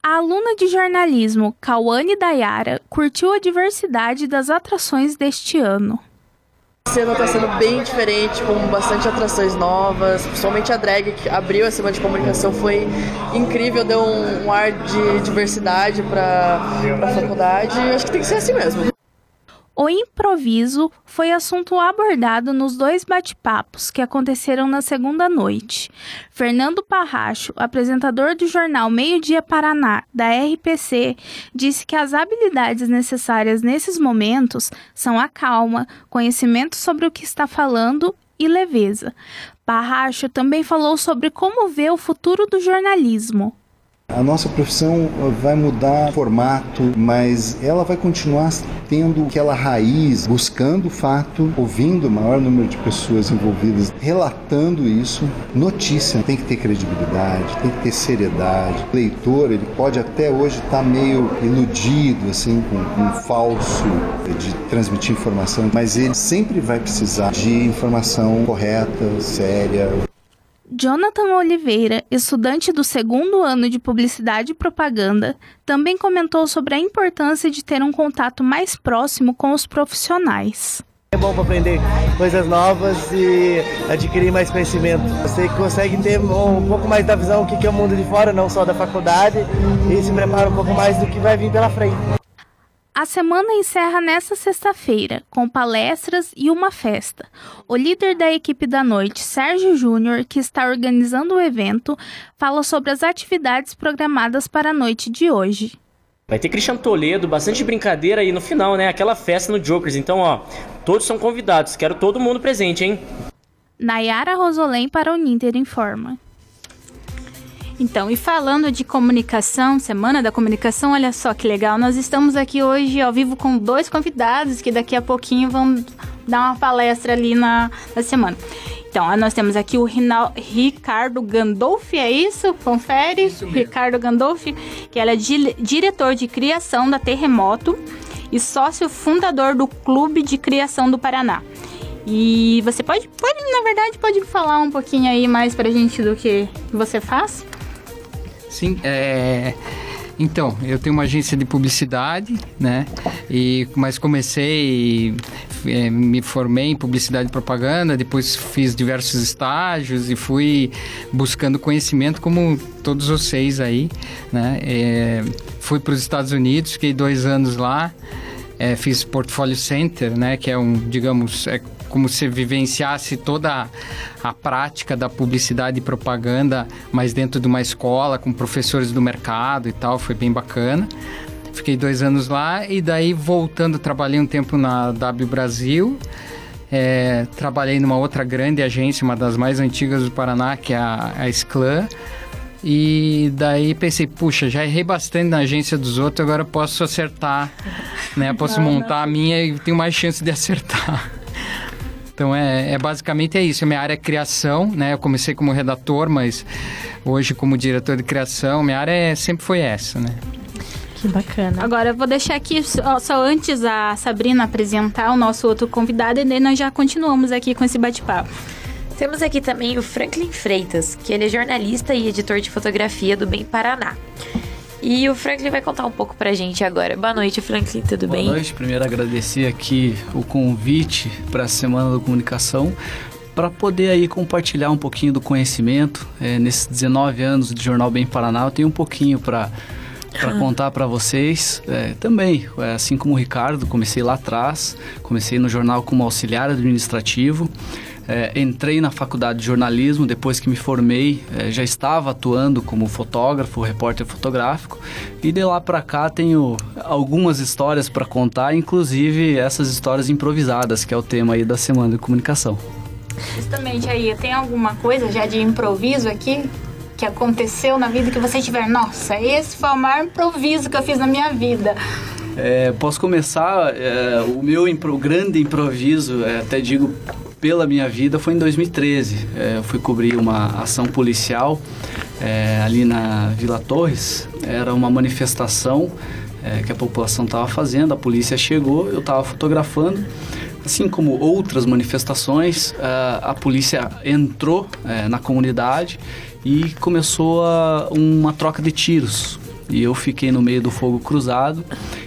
S4: A aluna de jornalismo, Cauane Dayara, curtiu a diversidade das atrações deste ano.
S19: Esse ano está sendo bem diferente, com bastante atrações novas, principalmente a drag que abriu a semana de comunicação foi incrível, deu um, um ar de diversidade para a faculdade e acho que tem que ser assim mesmo.
S4: O improviso foi assunto abordado nos dois bate-papos que aconteceram na segunda noite. Fernando Parracho, apresentador do jornal Meio Dia Paraná, da RPC, disse que as habilidades necessárias nesses momentos são a calma, conhecimento sobre o que está falando e leveza. Parracho também falou sobre como vê o futuro do jornalismo.
S20: A nossa profissão vai mudar formato, mas ela vai continuar tendo aquela raiz, buscando o fato, ouvindo o maior número de pessoas envolvidas, relatando isso. Notícia tem que ter credibilidade, tem que ter seriedade. O leitor, ele pode até hoje estar tá meio iludido, assim, com um falso de transmitir informação, mas ele sempre vai precisar de informação correta, séria,
S4: Jonathan Oliveira, estudante do segundo ano de Publicidade e Propaganda, também comentou sobre a importância de ter um contato mais próximo com os profissionais.
S21: É bom para aprender coisas novas e adquirir mais conhecimento. Você consegue ter um pouco mais da visão do que é o mundo de fora, não só da faculdade, e se prepara um pouco mais do que vai vir pela frente.
S4: A semana encerra nesta sexta-feira, com palestras e uma festa. O líder da equipe da noite, Sérgio Júnior, que está organizando o evento, fala sobre as atividades programadas para a noite de hoje.
S22: Vai ter Christian Toledo, bastante brincadeira aí no final, né? Aquela festa no Jokers. Então, ó, todos são convidados. Quero todo mundo presente, hein?
S4: Nayara Rosolém para o Ninter Informa.
S2: Então, e falando de comunicação, Semana da Comunicação, olha só que legal. Nós estamos aqui hoje ao vivo com dois convidados que daqui a pouquinho vão dar uma palestra ali na, na semana. Então, nós temos aqui o Rinal, Ricardo Gandolfi, é isso? Confere? Isso Ricardo Gandolfi, que ele é di, diretor de criação da Terremoto e sócio fundador do Clube de Criação do Paraná. E você pode, pode, na verdade, pode falar um pouquinho aí mais pra gente do que você faz?
S23: Sim, é. Então, eu tenho uma agência de publicidade, né? E, mas comecei, é, me formei em publicidade e propaganda, depois fiz diversos estágios e fui buscando conhecimento como todos vocês aí, né? É, fui para os Estados Unidos, fiquei dois anos lá, é, fiz Portfolio Center, né? Que é um, digamos, é como se vivenciasse toda a prática da publicidade e propaganda, mas dentro de uma escola, com professores do mercado e tal, foi bem bacana. Fiquei dois anos lá e daí voltando, trabalhei um tempo na W Brasil. É, trabalhei numa outra grande agência, uma das mais antigas do Paraná, que é a, a Sclan. E daí pensei, puxa, já errei bastante na agência dos outros, agora posso acertar, né? Posso montar não. a minha e tenho mais chance de acertar. Então é, é, basicamente é isso. A minha área é criação, né? Eu comecei como redator, mas hoje como diretor de criação, minha área é, sempre foi essa, né?
S2: Que bacana. Agora eu vou deixar aqui só, só, antes a Sabrina apresentar o nosso outro convidado e daí nós já continuamos aqui com esse bate-papo.
S3: Temos aqui também o Franklin Freitas, que ele é jornalista e editor de fotografia do Bem Paraná. E o Franklin vai contar um pouco pra gente agora. Boa noite, Franklin, tudo
S24: Boa
S3: bem?
S24: Boa noite. Primeiro agradecer aqui o convite para a Semana da Comunicação para poder aí compartilhar um pouquinho do conhecimento. É, nesses 19 anos de Jornal Bem Paraná, eu tenho um pouquinho para para contar para vocês é, também, é, assim como o Ricardo, comecei lá atrás, comecei no jornal como auxiliar administrativo, é, entrei na faculdade de jornalismo depois que me formei, é, já estava atuando como fotógrafo, repórter fotográfico e de lá para cá tenho algumas histórias para contar, inclusive essas histórias improvisadas, que é o tema aí da semana de comunicação.
S2: Justamente aí, tem alguma coisa já de improviso aqui que aconteceu na vida que você tiver, nossa, esse foi o maior improviso que eu fiz na minha vida.
S24: É, posso começar é, o meu impro, grande improviso, é, até digo pela minha vida foi em 2013. É, eu fui cobrir uma ação policial é, ali na Vila Torres. Era uma manifestação é, que a população estava fazendo, a polícia chegou, eu estava fotografando. Assim como outras manifestações, é, a polícia entrou é, na comunidade e começou a, uma troca de tiros e eu fiquei no meio do fogo cruzado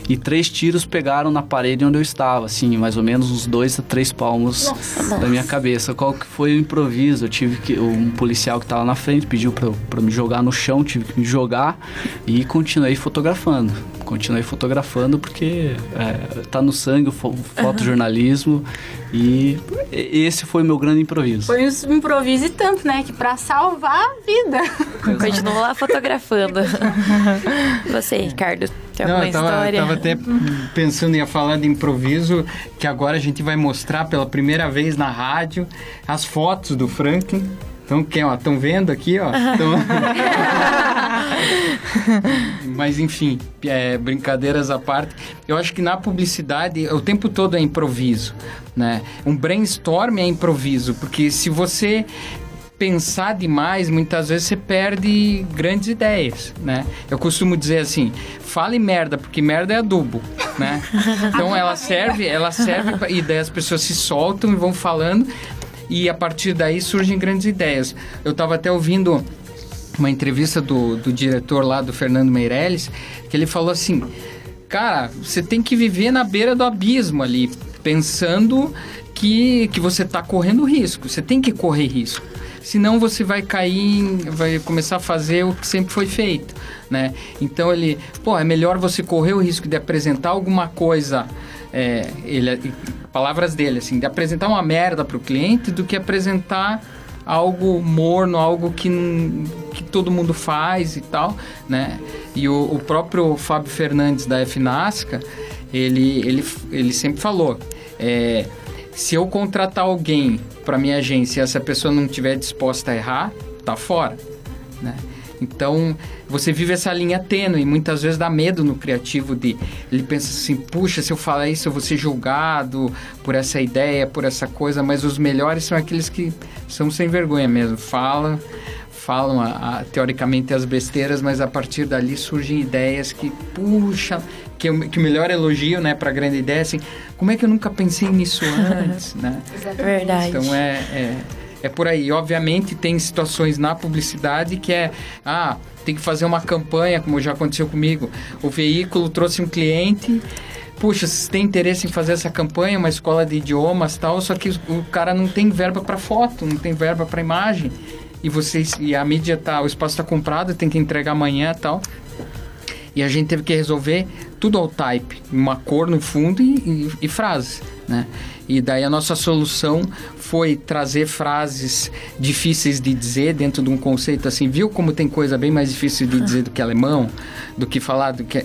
S24: e três tiros pegaram na parede onde eu estava, assim, mais ou menos uns dois a três palmos Nossa. da minha cabeça. Qual que foi o improviso? Eu tive que um policial que estava na frente pediu para me jogar no chão, tive que me jogar e continuei fotografando. Continuei fotografando porque é, tá no sangue o fotojornalismo uhum. e esse foi o meu grande improviso.
S2: Foi um improviso e tanto, né? Que para salvar a vida.
S3: Continua lá fotografando. Você, Ricardo, tem alguma
S23: eu tava,
S3: história?
S23: Eu tava até pensando em falar de improviso, que agora a gente vai mostrar pela primeira vez na rádio as fotos do Franklin. Então, quem, ó, estão vendo aqui, ó? Tão... Mas, enfim, é, brincadeiras à parte. Eu acho que na publicidade, o tempo todo é improviso, né? Um brainstorm é improviso, porque se você pensar demais, muitas vezes você perde grandes ideias, né? Eu costumo dizer assim, fale merda, porque merda é adubo, né? Então ela serve, ela serve e daí as pessoas se soltam e vão falando e a partir daí surgem grandes ideias. Eu estava até ouvindo uma entrevista do, do diretor lá, do Fernando Meirelles, que ele falou assim, cara, você tem que viver na beira do abismo ali, pensando que, que você está correndo risco, você tem que correr risco senão você vai cair, vai começar a fazer o que sempre foi feito, né? Então ele, pô, é melhor você correr o risco de apresentar alguma coisa, é, ele, palavras dele, assim, de apresentar uma merda para o cliente do que apresentar algo morno, algo que, que todo mundo faz e tal, né? E o, o próprio Fábio Fernandes da FNASCA, ele, ele, ele sempre falou, é, se eu contratar alguém para minha agência e essa pessoa não estiver disposta a errar, tá fora, né? Então, você vive essa linha tênue e muitas vezes dá medo no criativo de... Ele pensa assim, puxa, se eu falar isso eu vou ser julgado por essa ideia, por essa coisa, mas os melhores são aqueles que são sem vergonha mesmo, falam, falam a, a, teoricamente as besteiras, mas a partir dali surgem ideias que, puxa, que, eu, que o melhor elogio, né, para grande ideia, assim, como é que eu nunca pensei nisso antes, né?
S3: Verdade.
S23: Então é, é é por aí. Obviamente tem situações na publicidade que é, ah, tem que fazer uma campanha, como já aconteceu comigo. O veículo trouxe um cliente, puxa, se tem interesse em fazer essa campanha, uma escola de idiomas tal, só que o cara não tem verba para foto, não tem verba para imagem. E vocês e a mídia tá, o espaço está comprado, tem que entregar amanhã tal. E a gente teve que resolver tudo ao type, uma cor no fundo e, e, e frases, né? E daí a nossa solução foi trazer frases difíceis de dizer dentro de um conceito assim, viu como tem coisa bem mais difícil de dizer do que alemão, do que falar do que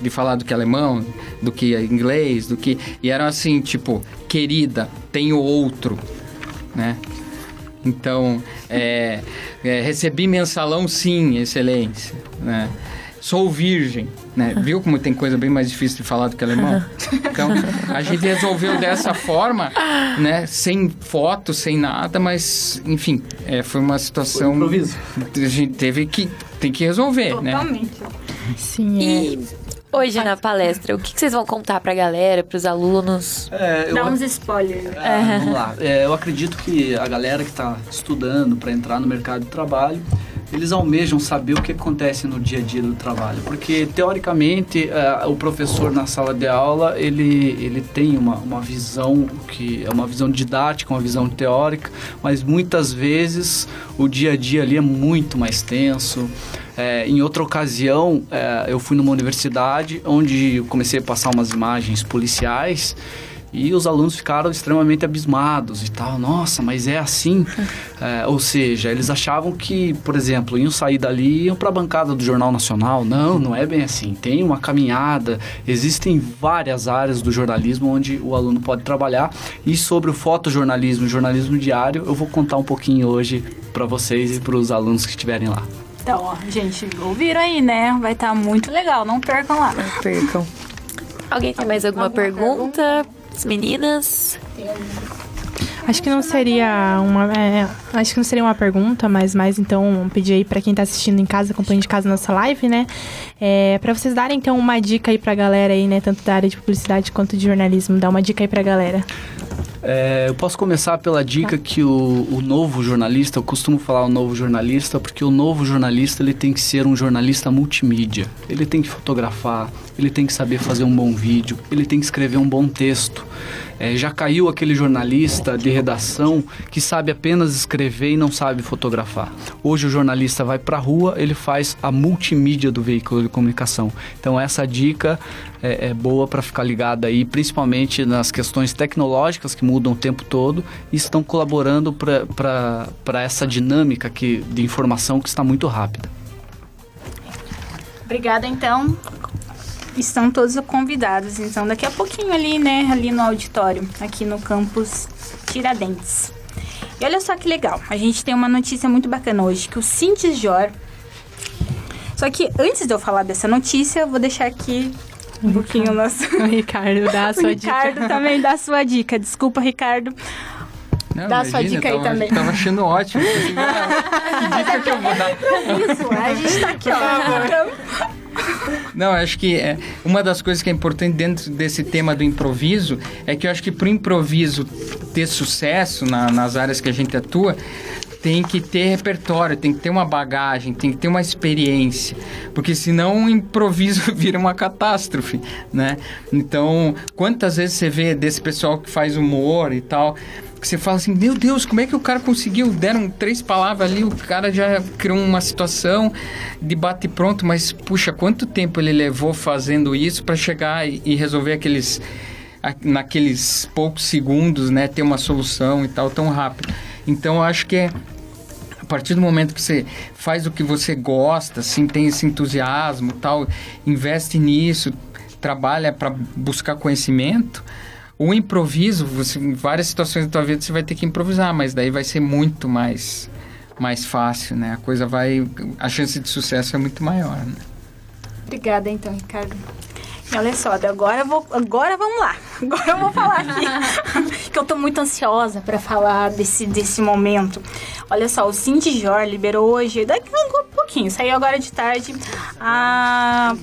S23: de falar do que alemão, do que inglês, do que e eram assim, tipo, querida, tenho outro, né? Então, é, é, recebi mensalão sim, excelência, né? sou virgem, né? Viu como tem coisa bem mais difícil de falar do que alemão? Então, a gente resolveu dessa forma, né? Sem foto, sem nada, mas, enfim, é, foi uma situação... Foi
S24: improviso.
S23: A gente teve que... Tem que resolver,
S2: Totalmente.
S23: né?
S8: Sim,
S3: E hoje na palestra, o que, vocês vão contar pra galera, pros alunos?
S24: É, eu-
S2: Dá uns spoilers.
S24: É, vamos lá. É, eu acredito que a galera que está estudando para entrar no mercado de trabalho, eles almejam saber o que acontece no dia a dia do trabalho, porque teoricamente é, o professor na sala de aula ele, ele tem uma, uma visão que é uma visão didática, uma visão teórica, mas muitas vezes o dia a dia ali é muito mais tenso. É, em outra ocasião, é, eu fui numa universidade onde eu comecei a passar umas imagens policiais e os alunos ficaram extremamente abismados e tal. Nossa, mas é assim? É, ou seja, eles achavam que, por exemplo, iam sair dali e iam para a bancada do Jornal Nacional. Não, não é bem assim. Tem uma caminhada. Existem várias áreas do jornalismo onde o aluno pode trabalhar. E sobre o fotojornalismo e jornalismo diário, eu vou contar um pouquinho hoje para vocês e para os alunos que estiverem lá.
S2: Então, ó, gente, ouviram aí, né? Vai estar muito legal, não percam lá.
S3: Não percam. Alguém tem mais alguma, pergunta? As meninas?
S8: Acho que não seria uma, é, acho que não seria uma pergunta, mas mais então pedir aí para quem tá assistindo em casa, acompanhando de casa nossa live, né? É, para vocês darem então uma dica aí pra galera aí, né, tanto da área de publicidade quanto de jornalismo, dá uma dica aí pra galera.
S24: É, eu posso começar pela dica que o, o novo jornalista, eu costumo falar o novo jornalista, porque o novo jornalista ele tem que ser um jornalista multimídia. Ele tem que fotografar, ele tem que saber fazer um bom vídeo, ele tem que escrever um bom texto. É, já caiu aquele jornalista de redação que sabe apenas escrever e não sabe fotografar. Hoje o jornalista vai para a rua, ele faz a multimídia do veículo de comunicação. Então essa dica é, é boa para ficar ligada aí, principalmente nas questões tecnológicas que mudam o tempo todo e estão colaborando para essa dinâmica que, de informação que está muito rápida.
S2: Obrigada, então. Estão todos convidados, então, daqui a pouquinho ali, né? Ali no auditório, aqui no campus Tiradentes. E olha só que legal, a gente tem uma notícia muito bacana hoje, que o Cintisjor... Só que antes de eu falar dessa notícia, eu vou deixar aqui um pouquinho o nosso...
S8: O Ricardo dá a
S2: o
S8: sua
S2: Ricardo
S8: dica.
S2: também dá a sua dica. Desculpa, Ricardo.
S23: Não,
S2: Dá a sua
S23: imagina,
S2: dica aí
S23: tava,
S2: também.
S23: Tava achando ótimo. que dica que eu vou dar?
S2: Isso, a gente tá aqui, ó.
S23: Não, acho que é, uma das coisas que é importante dentro desse tema do improviso é que eu acho que para o improviso ter sucesso na- nas áreas que a gente atua, tem que ter repertório, tem que ter uma bagagem, tem que ter uma experiência, porque senão o improviso vira uma catástrofe, né? Então, quantas vezes você vê desse pessoal que faz humor e tal, que você fala assim, meu Deus, como é que o cara conseguiu? Deram três palavras ali, o cara já criou uma situação de bate pronto, mas puxa, quanto tempo ele levou fazendo isso para chegar e, resolver aqueles naqueles poucos segundos, né, ter uma solução e tal tão rápido. Então, eu acho que é a partir do momento que você faz o que você gosta, assim, tem esse entusiasmo, tal, investe nisso, trabalha para buscar conhecimento, o improviso, você, em várias situações da tua vida você vai ter que improvisar, mas daí vai ser muito mais mais fácil, né? A coisa vai a chance de sucesso é muito maior, né?
S2: Obrigada, então, Ricardo. E olha só, agora, vou, agora vamos lá. Agora eu vou falar aqui. que eu tô muito ansiosa para falar desse, desse momento. Olha só, o Cindy Jor liberou hoje, daqui a um pouquinho, saiu agora de tarde, a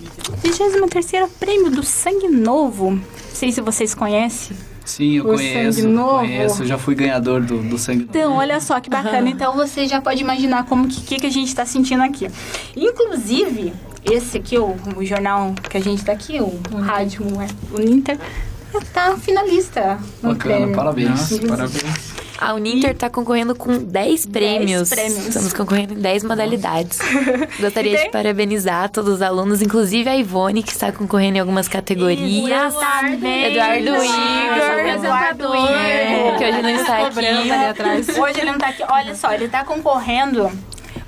S2: 23 prêmio do Sangue Novo. Não sei se vocês conhecem.
S24: Sim, eu
S2: O
S24: conheço,
S2: sangue novo.
S24: conheço, já fui ganhador do, do sangue novo.
S2: Então, olha só que bacana. Então, você já pode imaginar como que, que, que a gente tá sentindo aqui. Inclusive, esse aqui, o, o jornal que a gente tá aqui, o, rádio, o, o Ninter, tá finalista
S24: Bacana,
S2: prêmio.
S24: parabéns.
S23: parabéns.
S3: A Uninter tá concorrendo com 10 prêmios.
S2: prêmios.
S3: Estamos concorrendo em 10 modalidades. Gostaria
S2: tem-
S3: de parabenizar todos os alunos, inclusive a Ivone, que está concorrendo em algumas categorias.
S2: Eduardo,
S3: Eduardo Igor,
S2: Eduardo
S3: Igor, que hoje não está aqui.
S2: Atrás. Hoje ele não tá aqui. Olha só, ele tá concorrendo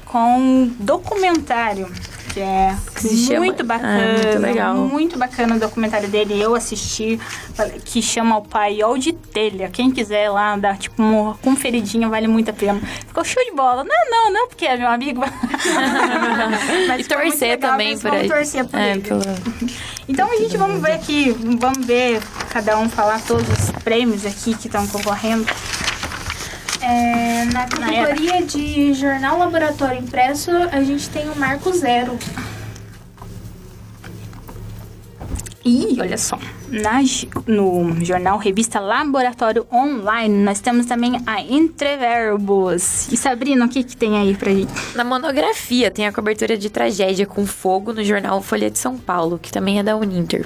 S2: com um documentário que é
S3: Que se chama-
S2: muito bacana,
S3: Ah, muito legal.
S2: muito bacana o documentário dele. Eu assisti, que chama O Paiol de Telha. Quem quiser lá dar tipo uma conferidinha, vale muito a pena. Ficou show de bola. Não, não, não, porque é meu amigo. Mas
S3: E
S2: muito
S3: torcer
S2: legal,
S3: também por aí.
S2: torcer por
S3: É,
S2: ele.
S3: pelo-
S2: Então a gente vamos ver aqui, vamos ver cada um falar todos os prêmios aqui que estão concorrendo.
S4: É, na categoria de jornal laboratório impresso, a gente tem o Marco Zero.
S2: Ih, olha só. Na, no jornal Revista Laboratório Online, nós temos também a Entreverbos. E Sabrina, o que, que tem aí pra gente?
S3: Na monografia tem a cobertura de tragédia com fogo no jornal Folha de São Paulo, que também é da Uninter.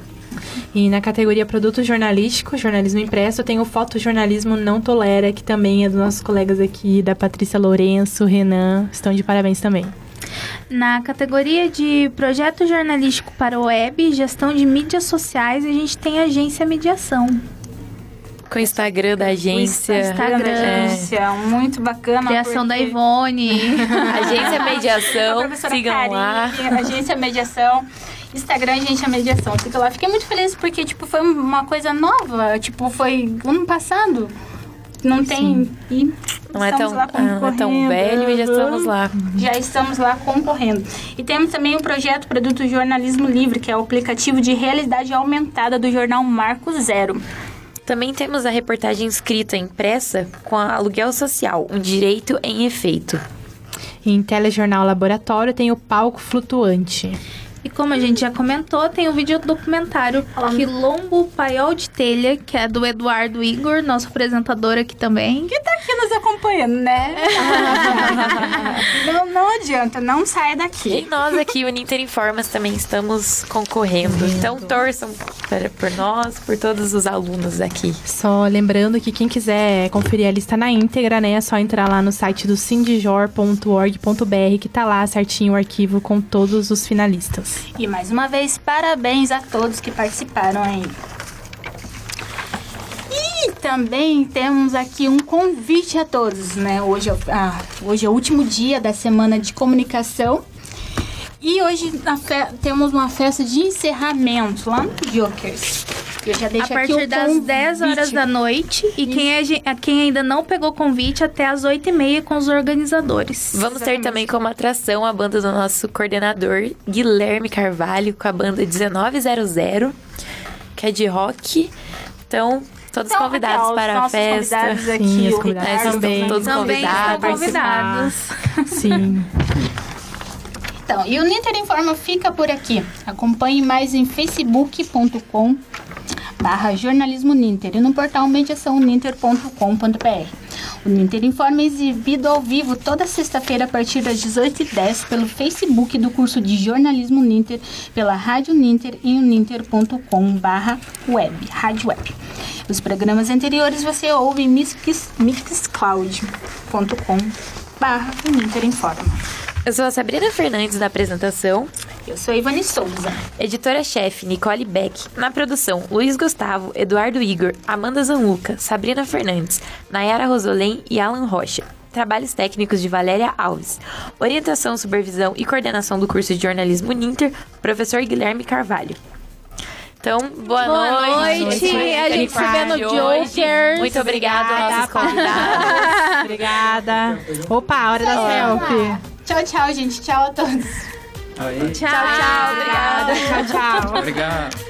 S8: E na categoria produto jornalístico, jornalismo impresso, tem o fotojornalismo não tolera, que também é dos nossos colegas aqui, da Patrícia Lourenço, Renan, estão de parabéns também.
S4: Na categoria de projeto jornalístico para web e gestão de mídias sociais, a gente tem a agência mediação.
S3: Com o Instagram da agência.
S2: Instagram da
S3: É.
S2: agência, muito bacana.
S4: Criação da
S2: porque-
S4: Ivone.
S3: Agência Mediação, sigam lá.
S2: Karine, Agência Mediação. Instagram Agência Mediação. Fica lá. Fiquei muito feliz porque, tipo, foi uma coisa nova. Tipo, foi ano passado. Não tem. E
S3: Não é
S2: estamos
S3: tão-
S2: lá
S3: ah, não é tão
S2: concorrendo.
S3: velho e já estamos lá.
S2: Já estamos lá concorrendo. E temos também o projeto Produto Jornalismo Livre, que é o aplicativo de realidade aumentada do jornal Marco Zero.
S3: Também temos a reportagem escrita e impressa com a aluguel social, um direito em efeito.
S8: E em telejornal laboratório tem o palco flutuante.
S4: E como a gente já comentou, tem o vídeo documentário Quilombo Paiol de Telha, que é do Eduardo Igor, nosso apresentador aqui também.
S2: Que tá aqui nos acompanhando, né? não, não adianta, não saia daqui.
S3: E nós aqui, o Uninter Informas, também estamos concorrendo. Então torçam para- por nós, por todos os alunos aqui.
S8: Só lembrando que quem quiser conferir a lista na íntegra, né, é só entrar lá no site do sindijor.org.br que tá lá certinho o arquivo com todos os finalistas.
S2: E mais uma vez, parabéns a todos que participaram aí. E também temos aqui um convite a todos, né? Hoje é, ah, hoje é o último dia da semana de comunicação. E hoje na fe- temos uma festa de encerramento lá no Jokers. Eu já
S4: A
S2: deixo
S4: partir das 10 horas da noite. E quem, é quem ainda não pegou convite, até as 8h30 com os organizadores.
S3: Vamos ter também como atração a banda do nosso coordenador, Guilherme Carvalho, com a banda 1900, que é de rock. Então, todos
S2: Então,
S3: convidados para a festa.
S2: convidados aqui,
S8: Sim, os convidados
S3: É,
S8: também.
S3: estão todos
S4: Também estão
S3: convidados.
S4: convidados.
S8: Sim.
S2: Então, e o Ninter Informa fica por aqui. Acompanhe mais em facebook.com barra jornalismo Ninter e no portal mediaçãoninter.com.br. O Ninter Informa é exibido ao vivo toda sexta-feira a partir das 18h10 pelo Facebook do curso de jornalismo Ninter, pela Rádio Ninter e o ninter.com barra web, rádio web. Os programas anteriores você ouve em mix- mixcloud.com barra Ninter Informa.
S3: Eu sou a Sabrina Fernandes na apresentação.
S2: Eu sou a Ivani Souza.
S3: Editora-chefe Nicole Beck. Na produção, Luiz Gustavo, Eduardo Igor, Amanda Zanluca, Sabrina Fernandes, Nayara Rosolém e Alan Rocha. Trabalhos técnicos de Valéria Alves. Orientação, supervisão e coordenação do curso de jornalismo Ninter, professor Guilherme Carvalho. Então, boa,
S4: Boa noite. A gente se vê no. Jokers.
S3: Muito obrigada,
S8: Obrigada,
S3: nossos convidados.
S8: Obrigada. Opa, hora da selfie.
S2: Tchau, tchau, gente. Tchau a todos.
S23: Aí.
S2: Tchau, tchau. Obrigada.
S8: Tchau, tchau.
S23: Obrigado.